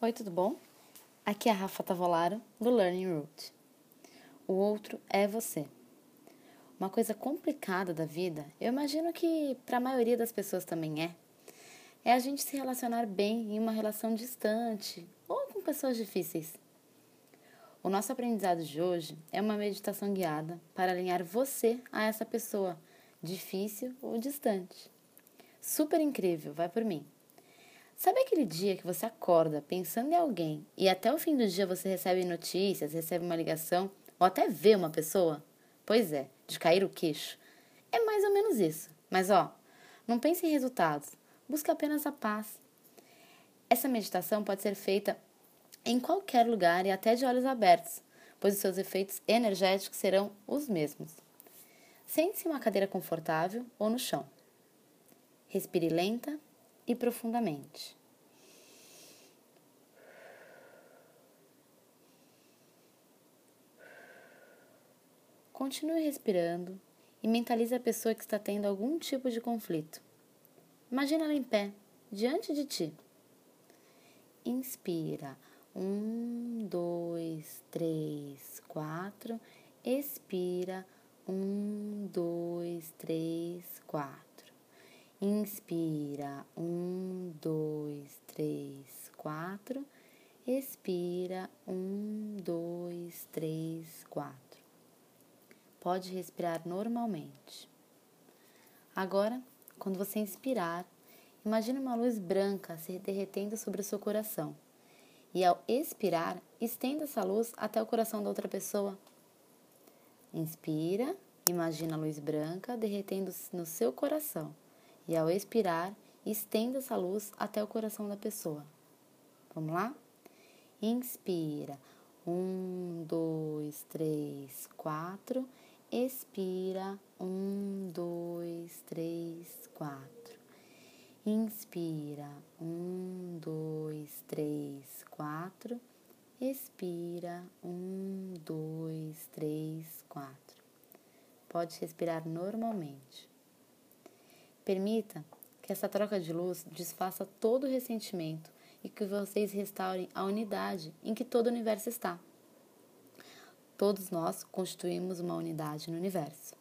Oi, tudo bom? Aqui é a Rafa Tavolaro, do Learning Root. O outro é você. Uma coisa complicada da vida, eu imagino que para a maioria das pessoas também é, é a gente se relacionar bem em uma relação distante ou com pessoas difíceis. O nosso aprendizado de hoje é uma meditação guiada para alinhar você a essa pessoa, difícil ou distante. Super incrível, vai por mim. Sabe aquele dia que você acorda pensando em alguém e até o fim do dia você recebe notícias, recebe uma ligação ou até vê uma pessoa? Pois é, de cair o queixo. É mais ou menos isso. Mas ó, não pense em resultados, busque apenas a paz. Essa meditação pode ser feita em qualquer lugar e até de olhos abertos, pois os seus efeitos energéticos serão os mesmos. Sente-se em uma cadeira confortável ou no chão. Respire lenta e profundamente. Continue respirando e mentalize a pessoa que está tendo algum tipo de conflito. Imagina ela em pé, diante de ti. Inspira. Um, dois, três, quatro. Expira. Um, dois, três, quatro. Inspira, um, dois, três, quatro. Expira, um, dois, três, quatro. Pode respirar normalmente. Agora, quando você inspirar, imagine uma luz branca se derretendo sobre o seu coração. E ao expirar, estenda essa luz até o coração da outra pessoa. Inspira, imagina a luz branca derretendo no seu coração e ao expirar, estenda essa luz até o coração da pessoa. Vamos lá? Inspira. Um, dois, três, quatro. Expira. Um, dois, três, quatro. Inspira. Um, dois, três, quatro. Expira. Um, dois, três, quatro. Pode respirar normalmente. Permita que essa troca de luz desfaça todo o ressentimento e que vocês restaurem a unidade em que todo o universo está. Todos nós constituímos uma unidade no universo.